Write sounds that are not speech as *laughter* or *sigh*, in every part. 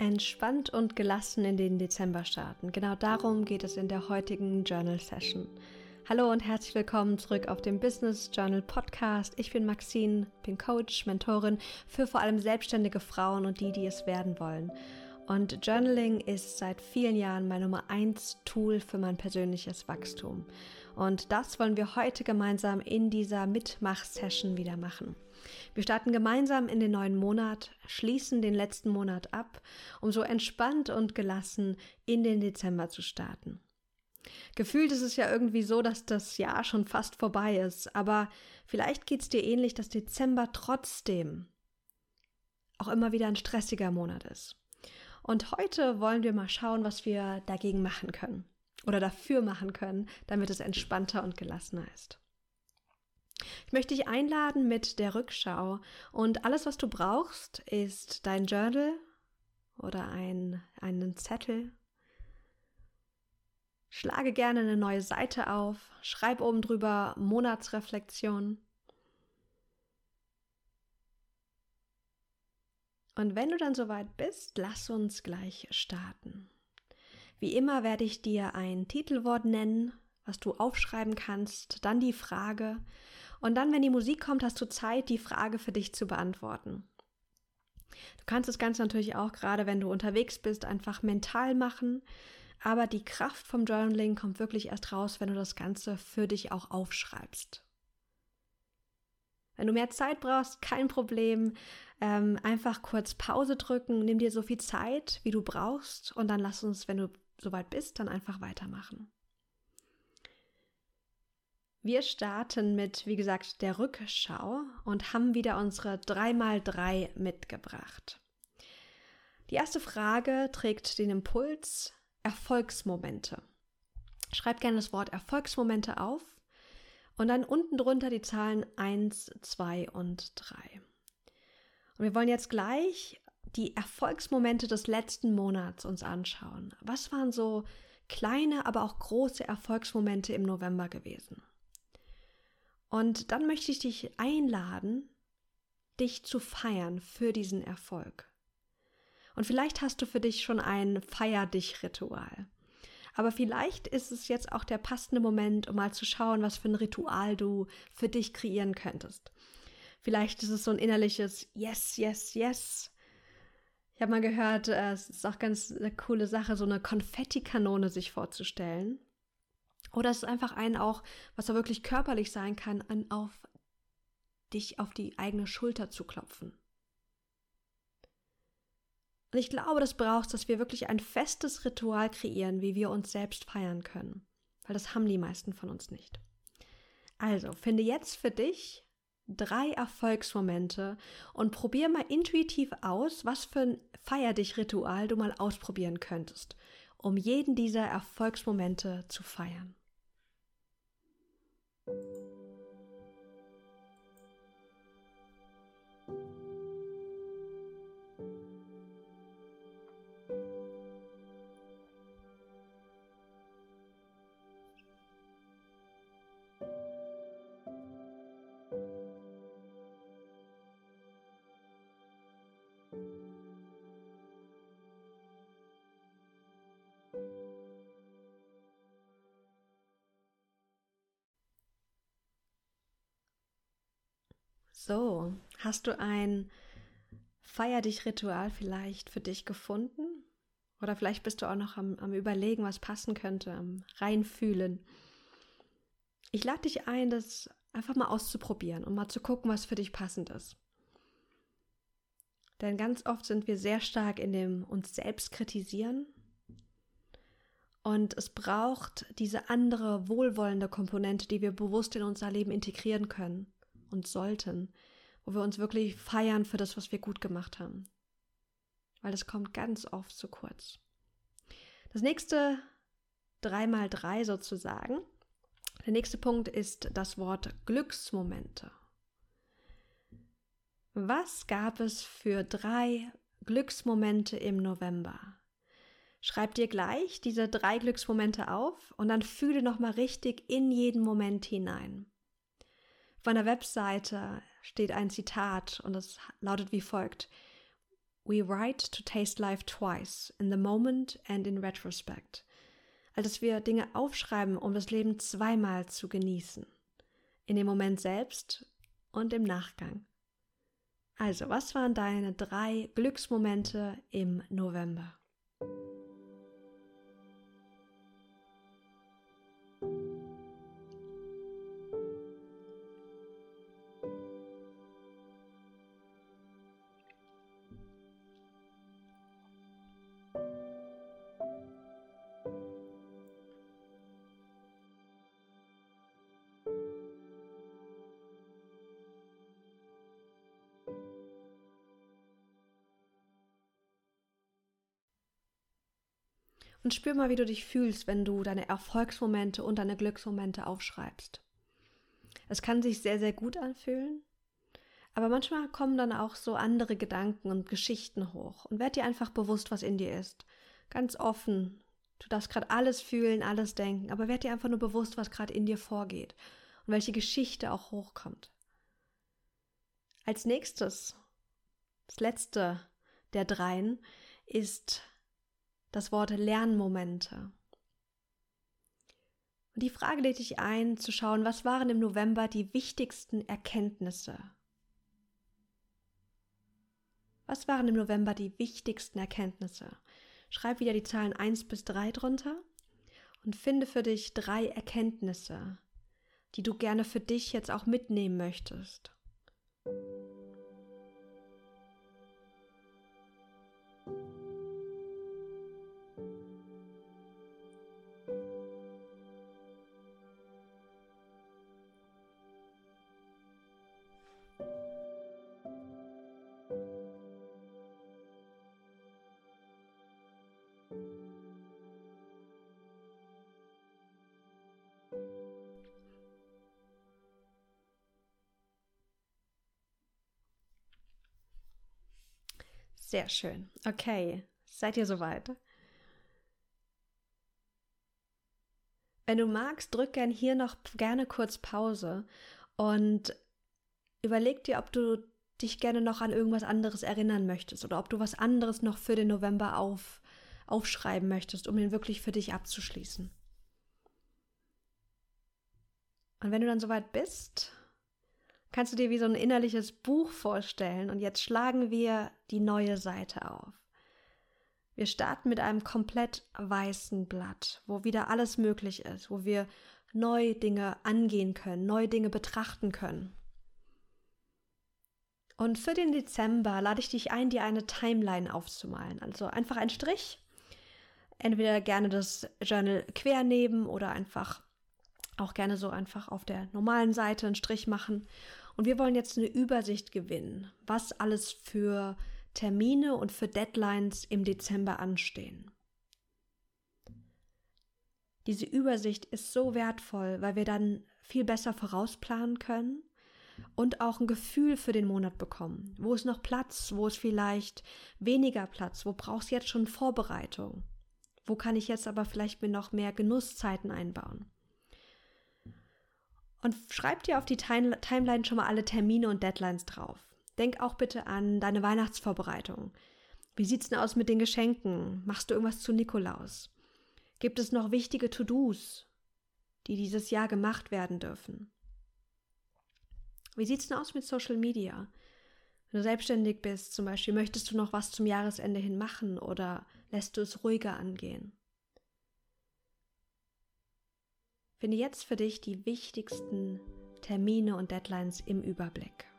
Entspannt und gelassen in den Dezember starten. Genau darum geht es in der heutigen Journal Session. Hallo und herzlich willkommen zurück auf dem Business Journal Podcast. Ich bin Maxine, bin Coach, Mentorin für vor allem selbstständige Frauen und die, die es werden wollen. Und Journaling ist seit vielen Jahren mein Nummer eins Tool für mein persönliches Wachstum. Und das wollen wir heute gemeinsam in dieser Mitmach-Session wieder machen. Wir starten gemeinsam in den neuen Monat, schließen den letzten Monat ab, um so entspannt und gelassen in den Dezember zu starten. Gefühlt ist es ja irgendwie so, dass das Jahr schon fast vorbei ist, aber vielleicht geht es dir ähnlich, dass Dezember trotzdem auch immer wieder ein stressiger Monat ist. Und heute wollen wir mal schauen, was wir dagegen machen können oder dafür machen können, damit es entspannter und gelassener ist. Ich möchte dich einladen mit der Rückschau und alles, was du brauchst, ist dein Journal oder ein, einen Zettel. Schlage gerne eine neue Seite auf, schreib oben drüber Monatsreflexion. Und wenn du dann soweit bist, lass uns gleich starten. Wie immer werde ich dir ein Titelwort nennen, was du aufschreiben kannst, dann die Frage und dann, wenn die Musik kommt, hast du Zeit, die Frage für dich zu beantworten. Du kannst das Ganze natürlich auch gerade, wenn du unterwegs bist, einfach mental machen, aber die Kraft vom Journaling kommt wirklich erst raus, wenn du das Ganze für dich auch aufschreibst. Wenn du mehr Zeit brauchst, kein Problem. Ähm, einfach kurz Pause drücken, nimm dir so viel Zeit, wie du brauchst und dann lass uns, wenn du soweit bist, dann einfach weitermachen. Wir starten mit, wie gesagt, der Rückschau und haben wieder unsere 3x3 mitgebracht. Die erste Frage trägt den Impuls Erfolgsmomente. Schreib gerne das Wort Erfolgsmomente auf und dann unten drunter die Zahlen 1, 2 und 3. Und wir wollen jetzt gleich die Erfolgsmomente des letzten Monats uns anschauen. Was waren so kleine, aber auch große Erfolgsmomente im November gewesen? Und dann möchte ich dich einladen, dich zu feiern für diesen Erfolg. Und vielleicht hast du für dich schon ein Feier dich Ritual. Aber vielleicht ist es jetzt auch der passende Moment, um mal zu schauen, was für ein Ritual du für dich kreieren könntest. Vielleicht ist es so ein innerliches Yes, Yes, Yes. Ich habe mal gehört, äh, es ist auch ganz eine coole Sache, so eine Konfettikanone sich vorzustellen. Oder es ist einfach ein auch, was auch wirklich körperlich sein kann, an auf dich auf die eigene Schulter zu klopfen. Und ich glaube, das braucht, dass wir wirklich ein festes Ritual kreieren, wie wir uns selbst feiern können. Weil das haben die meisten von uns nicht. Also, finde jetzt für dich drei Erfolgsmomente und probier mal intuitiv aus, was für ein Feier dich Ritual du mal ausprobieren könntest, um jeden dieser Erfolgsmomente zu feiern. So, hast du ein Feier dich Ritual vielleicht für dich gefunden? Oder vielleicht bist du auch noch am, am Überlegen, was passen könnte, am Reinfühlen. Ich lade dich ein, das einfach mal auszuprobieren und mal zu gucken, was für dich passend ist. Denn ganz oft sind wir sehr stark in dem uns selbst kritisieren. Und es braucht diese andere wohlwollende Komponente, die wir bewusst in unser Leben integrieren können und sollten, wo wir uns wirklich feiern für das, was wir gut gemacht haben. Weil das kommt ganz oft zu kurz. Das nächste 3 mal 3 sozusagen. Der nächste Punkt ist das Wort Glücksmomente. Was gab es für drei Glücksmomente im November? Schreib dir gleich diese drei Glücksmomente auf und dann fühle nochmal richtig in jeden Moment hinein. Auf einer Webseite steht ein Zitat und es lautet wie folgt. We write to taste life twice, in the moment and in retrospect. Also dass wir Dinge aufschreiben, um das Leben zweimal zu genießen. In dem Moment selbst und im Nachgang. Also, was waren deine drei Glücksmomente im November? Und spür mal, wie du dich fühlst, wenn du deine Erfolgsmomente und deine Glücksmomente aufschreibst. Es kann sich sehr, sehr gut anfühlen, aber manchmal kommen dann auch so andere Gedanken und Geschichten hoch und werd dir einfach bewusst, was in dir ist. Ganz offen. Du darfst gerade alles fühlen, alles denken, aber werd dir einfach nur bewusst, was gerade in dir vorgeht und welche Geschichte auch hochkommt. Als nächstes, das letzte der dreien, ist das Wort Lernmomente. Und die Frage lädt dich ein, zu schauen, was waren im November die wichtigsten Erkenntnisse? Was waren im November die wichtigsten Erkenntnisse? Schreib wieder die Zahlen 1 bis 3 drunter und finde für dich drei Erkenntnisse, die du gerne für dich jetzt auch mitnehmen möchtest. Sehr schön. Okay, seid ihr soweit? Wenn du magst, drück gern hier noch gerne kurz Pause und überleg dir, ob du dich gerne noch an irgendwas anderes erinnern möchtest oder ob du was anderes noch für den November auf, aufschreiben möchtest, um ihn wirklich für dich abzuschließen. Und wenn du dann soweit bist, kannst du dir wie so ein innerliches Buch vorstellen und jetzt schlagen wir die neue Seite auf. Wir starten mit einem komplett weißen Blatt, wo wieder alles möglich ist, wo wir neue Dinge angehen können, neue Dinge betrachten können. Und für den Dezember lade ich dich ein, dir eine Timeline aufzumalen. Also einfach ein Strich. Entweder gerne das Journal quer nehmen oder einfach auch gerne so einfach auf der normalen Seite einen Strich machen und wir wollen jetzt eine Übersicht gewinnen, was alles für Termine und für Deadlines im Dezember anstehen. Diese Übersicht ist so wertvoll, weil wir dann viel besser vorausplanen können und auch ein Gefühl für den Monat bekommen. Wo ist noch Platz? Wo ist vielleicht weniger Platz? Wo brauchst du jetzt schon Vorbereitung? Wo kann ich jetzt aber vielleicht mir noch mehr Genusszeiten einbauen? Und schreib dir auf die Timeline schon mal alle Termine und Deadlines drauf. Denk auch bitte an deine Weihnachtsvorbereitung. Wie sieht's denn aus mit den Geschenken? Machst du irgendwas zu Nikolaus? Gibt es noch wichtige To-Dos, die dieses Jahr gemacht werden dürfen? Wie sieht's denn aus mit Social Media? Wenn du selbstständig bist, zum Beispiel, möchtest du noch was zum Jahresende hin machen oder lässt du es ruhiger angehen? Finde jetzt für dich die wichtigsten Termine und Deadlines im Überblick.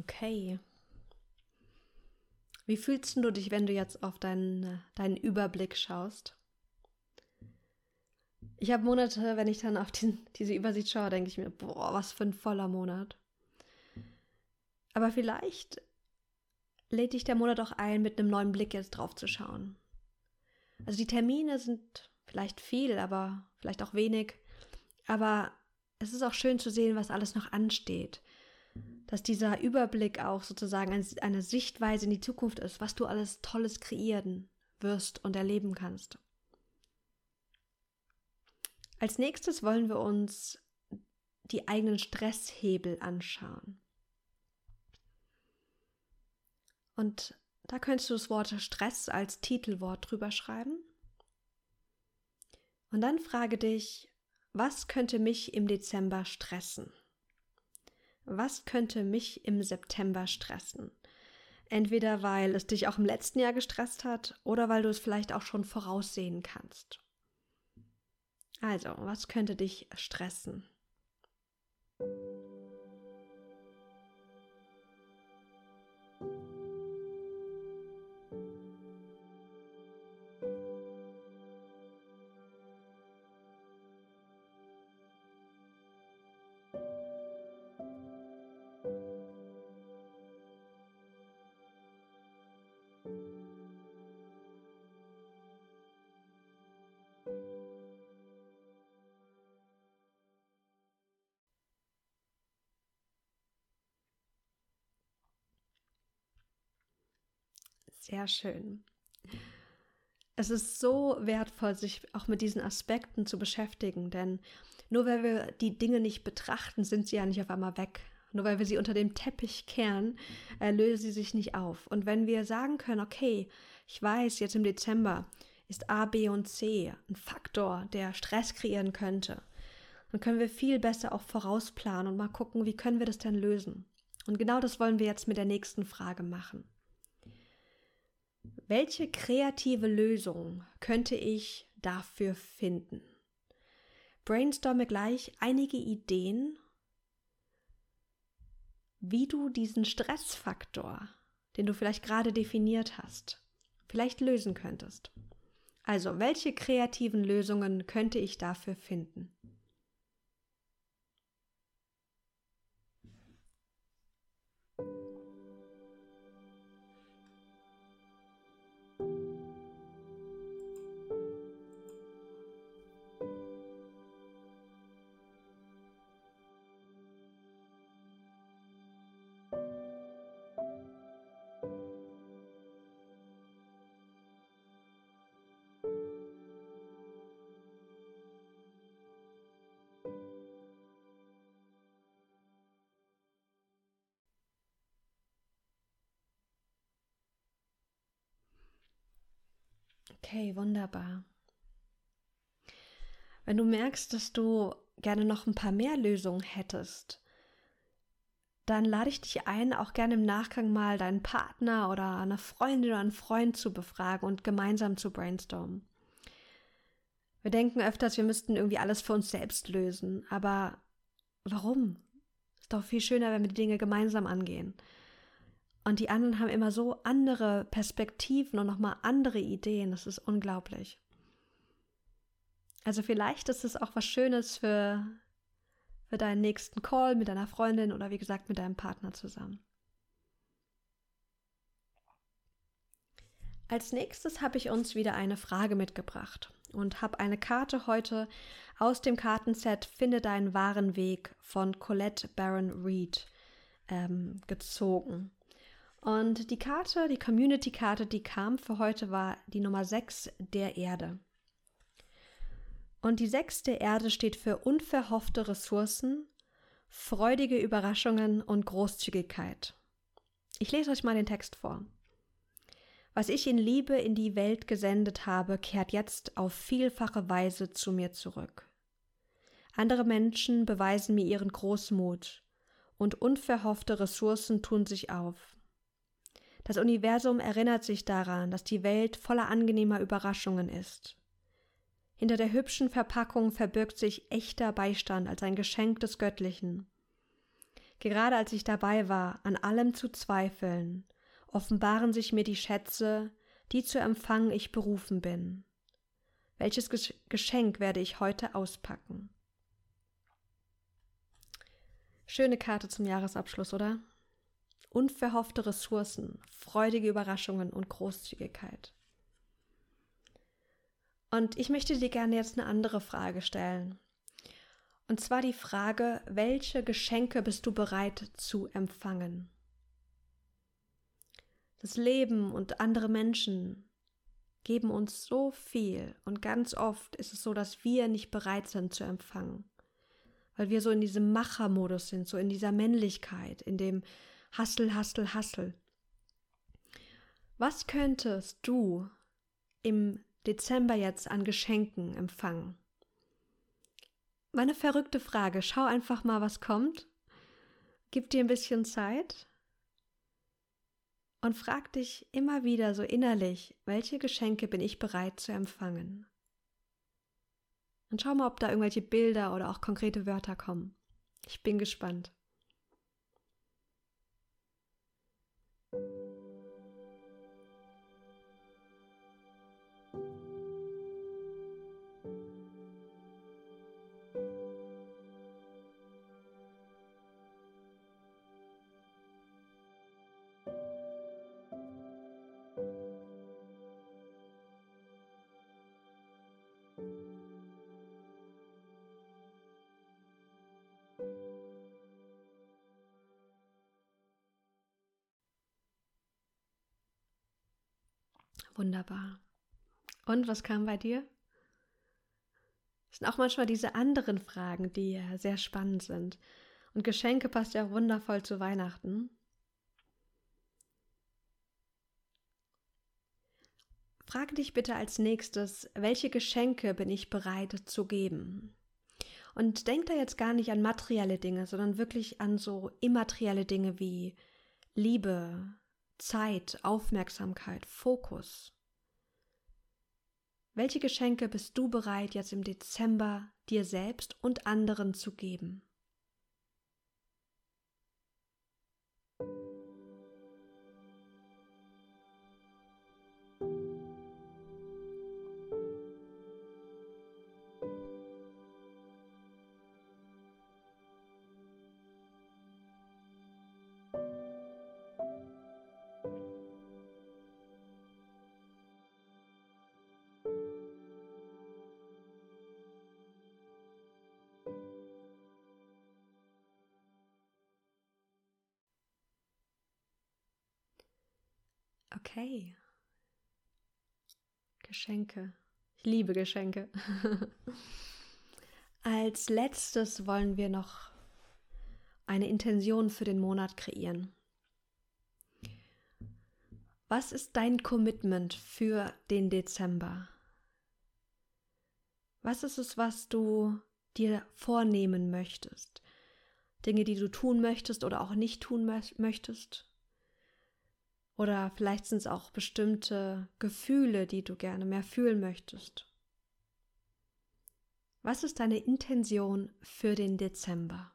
Okay. Wie fühlst du dich, wenn du jetzt auf deinen, deinen Überblick schaust? Ich habe Monate, wenn ich dann auf den, diese Übersicht schaue, denke ich mir, boah, was für ein voller Monat. Aber vielleicht lädt dich der Monat auch ein, mit einem neuen Blick jetzt drauf zu schauen. Also die Termine sind vielleicht viel, aber vielleicht auch wenig. Aber es ist auch schön zu sehen, was alles noch ansteht. Dass dieser Überblick auch sozusagen eine Sichtweise in die Zukunft ist, was du alles Tolles kreieren wirst und erleben kannst. Als nächstes wollen wir uns die eigenen Stresshebel anschauen. Und da könntest du das Wort Stress als Titelwort drüber schreiben. Und dann frage dich, was könnte mich im Dezember stressen? Was könnte mich im September stressen? Entweder weil es dich auch im letzten Jahr gestresst hat oder weil du es vielleicht auch schon voraussehen kannst. Also, was könnte dich stressen? Sehr schön. Es ist so wertvoll, sich auch mit diesen Aspekten zu beschäftigen, denn nur weil wir die Dinge nicht betrachten, sind sie ja nicht auf einmal weg. Nur weil wir sie unter dem Teppich kehren, äh, lösen sie sich nicht auf. Und wenn wir sagen können, okay, ich weiß, jetzt im Dezember ist A, B und C ein Faktor, der Stress kreieren könnte, dann können wir viel besser auch vorausplanen und mal gucken, wie können wir das denn lösen. Und genau das wollen wir jetzt mit der nächsten Frage machen. Welche kreative Lösung könnte ich dafür finden? Brainstorme gleich einige Ideen, wie du diesen Stressfaktor, den du vielleicht gerade definiert hast, vielleicht lösen könntest. Also, welche kreativen Lösungen könnte ich dafür finden? Okay, wunderbar. Wenn du merkst, dass du gerne noch ein paar mehr Lösungen hättest, dann lade ich dich ein, auch gerne im Nachgang mal deinen Partner oder eine Freundin oder einen Freund zu befragen und gemeinsam zu brainstormen. Wir denken öfters, wir müssten irgendwie alles für uns selbst lösen, aber warum? Ist doch viel schöner, wenn wir die Dinge gemeinsam angehen. Und die anderen haben immer so andere Perspektiven und nochmal andere Ideen. Das ist unglaublich. Also vielleicht ist es auch was Schönes für, für deinen nächsten Call mit deiner Freundin oder wie gesagt mit deinem Partner zusammen. Als nächstes habe ich uns wieder eine Frage mitgebracht und habe eine Karte heute aus dem Kartenset Finde deinen wahren Weg von Colette Baron Reed ähm, gezogen. Und die Karte, die Community-Karte, die kam für heute, war die Nummer 6 der Erde. Und die 6 der Erde steht für unverhoffte Ressourcen, freudige Überraschungen und Großzügigkeit. Ich lese euch mal den Text vor. Was ich in Liebe in die Welt gesendet habe, kehrt jetzt auf vielfache Weise zu mir zurück. Andere Menschen beweisen mir ihren Großmut, und unverhoffte Ressourcen tun sich auf. Das Universum erinnert sich daran, dass die Welt voller angenehmer Überraschungen ist. Hinter der hübschen Verpackung verbirgt sich echter Beistand als ein Geschenk des Göttlichen. Gerade als ich dabei war, an allem zu zweifeln, offenbaren sich mir die Schätze, die zu empfangen ich berufen bin. Welches Geschenk werde ich heute auspacken? Schöne Karte zum Jahresabschluss, oder? Unverhoffte Ressourcen, freudige Überraschungen und Großzügigkeit. Und ich möchte dir gerne jetzt eine andere Frage stellen. Und zwar die Frage, welche Geschenke bist du bereit zu empfangen? Das Leben und andere Menschen geben uns so viel und ganz oft ist es so, dass wir nicht bereit sind zu empfangen, weil wir so in diesem Machermodus sind, so in dieser Männlichkeit, in dem Hassel, Hassel, Hassel. Was könntest du im Dezember jetzt an Geschenken empfangen? Meine verrückte Frage, schau einfach mal, was kommt. Gib dir ein bisschen Zeit und frag dich immer wieder so innerlich, welche Geschenke bin ich bereit zu empfangen? Und schau mal, ob da irgendwelche Bilder oder auch konkrete Wörter kommen. Ich bin gespannt. thank you Wunderbar. Und was kam bei dir? Es sind auch manchmal diese anderen Fragen, die sehr spannend sind. Und Geschenke passt ja wundervoll zu Weihnachten. Frage dich bitte als nächstes, welche Geschenke bin ich bereit zu geben? Und denk da jetzt gar nicht an materielle Dinge, sondern wirklich an so immaterielle Dinge wie Liebe, Zeit, Aufmerksamkeit, Fokus. Welche Geschenke bist du bereit jetzt im Dezember dir selbst und anderen zu geben? Okay. Geschenke. Ich liebe Geschenke. *laughs* Als letztes wollen wir noch eine Intention für den Monat kreieren. Was ist dein Commitment für den Dezember? Was ist es, was du dir vornehmen möchtest? Dinge, die du tun möchtest oder auch nicht tun möchtest? Oder vielleicht sind es auch bestimmte Gefühle, die du gerne mehr fühlen möchtest. Was ist deine Intention für den Dezember?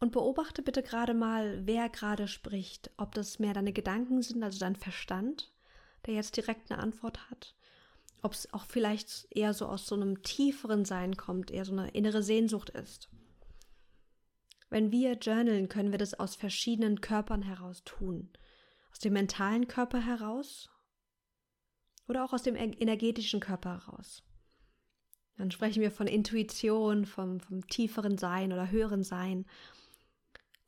Und beobachte bitte gerade mal, wer gerade spricht. Ob das mehr deine Gedanken sind, also dein Verstand, der jetzt direkt eine Antwort hat. Ob es auch vielleicht eher so aus so einem tieferen Sein kommt, eher so eine innere Sehnsucht ist. Wenn wir journalen, können wir das aus verschiedenen Körpern heraus tun. Aus dem mentalen Körper heraus oder auch aus dem energetischen Körper heraus. Dann sprechen wir von Intuition, vom, vom tieferen Sein oder höheren Sein.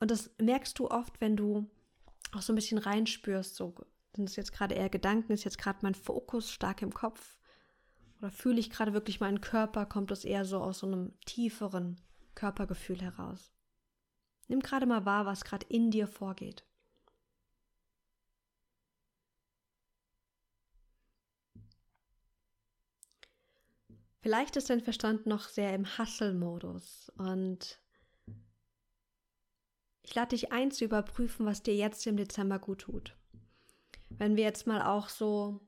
Und das merkst du oft, wenn du auch so ein bisschen reinspürst, so sind es jetzt gerade eher Gedanken, ist jetzt gerade mein Fokus stark im Kopf oder fühle ich gerade wirklich meinen Körper, kommt es eher so aus so einem tieferen Körpergefühl heraus. Nimm gerade mal wahr, was gerade in dir vorgeht. Vielleicht ist dein Verstand noch sehr im Hustle-Modus und Ich lade dich ein zu überprüfen, was dir jetzt im Dezember gut tut. Wenn wir jetzt mal auch so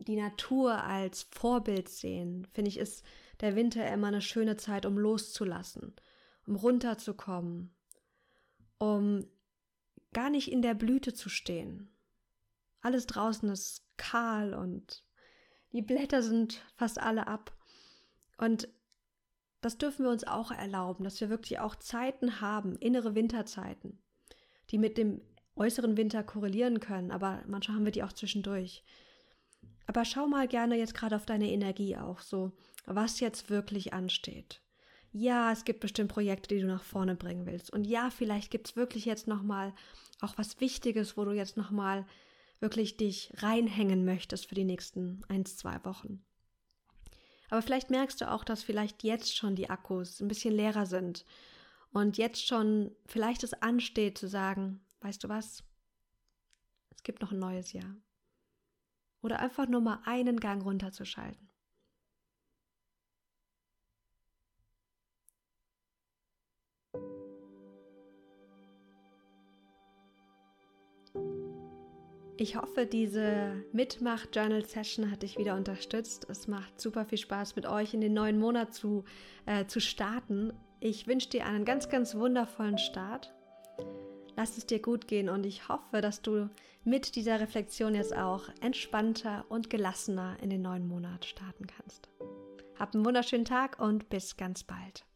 die Natur als Vorbild sehen, finde ich, ist der Winter immer eine schöne Zeit, um loszulassen, um runterzukommen, um gar nicht in der Blüte zu stehen. Alles draußen ist kahl und die Blätter sind fast alle ab. Und das dürfen wir uns auch erlauben, dass wir wirklich auch Zeiten haben, innere Winterzeiten, die mit dem äußeren Winter korrelieren können, aber manchmal haben wir die auch zwischendurch. Aber schau mal gerne jetzt gerade auf deine Energie auch so, was jetzt wirklich ansteht. Ja, es gibt bestimmt Projekte, die du nach vorne bringen willst. Und ja, vielleicht gibt es wirklich jetzt nochmal auch was Wichtiges, wo du jetzt nochmal wirklich dich reinhängen möchtest für die nächsten ein, zwei Wochen. Aber vielleicht merkst du auch, dass vielleicht jetzt schon die Akkus ein bisschen leerer sind und jetzt schon vielleicht es ansteht zu sagen, weißt du was? Es gibt noch ein neues Jahr. Oder einfach nur mal einen Gang runterzuschalten. Ich hoffe, diese Mitmach-Journal-Session hat dich wieder unterstützt. Es macht super viel Spaß, mit euch in den neuen Monat zu, äh, zu starten. Ich wünsche dir einen ganz, ganz wundervollen Start. Lass es dir gut gehen und ich hoffe, dass du mit dieser Reflexion jetzt auch entspannter und gelassener in den neuen Monat starten kannst. Hab einen wunderschönen Tag und bis ganz bald.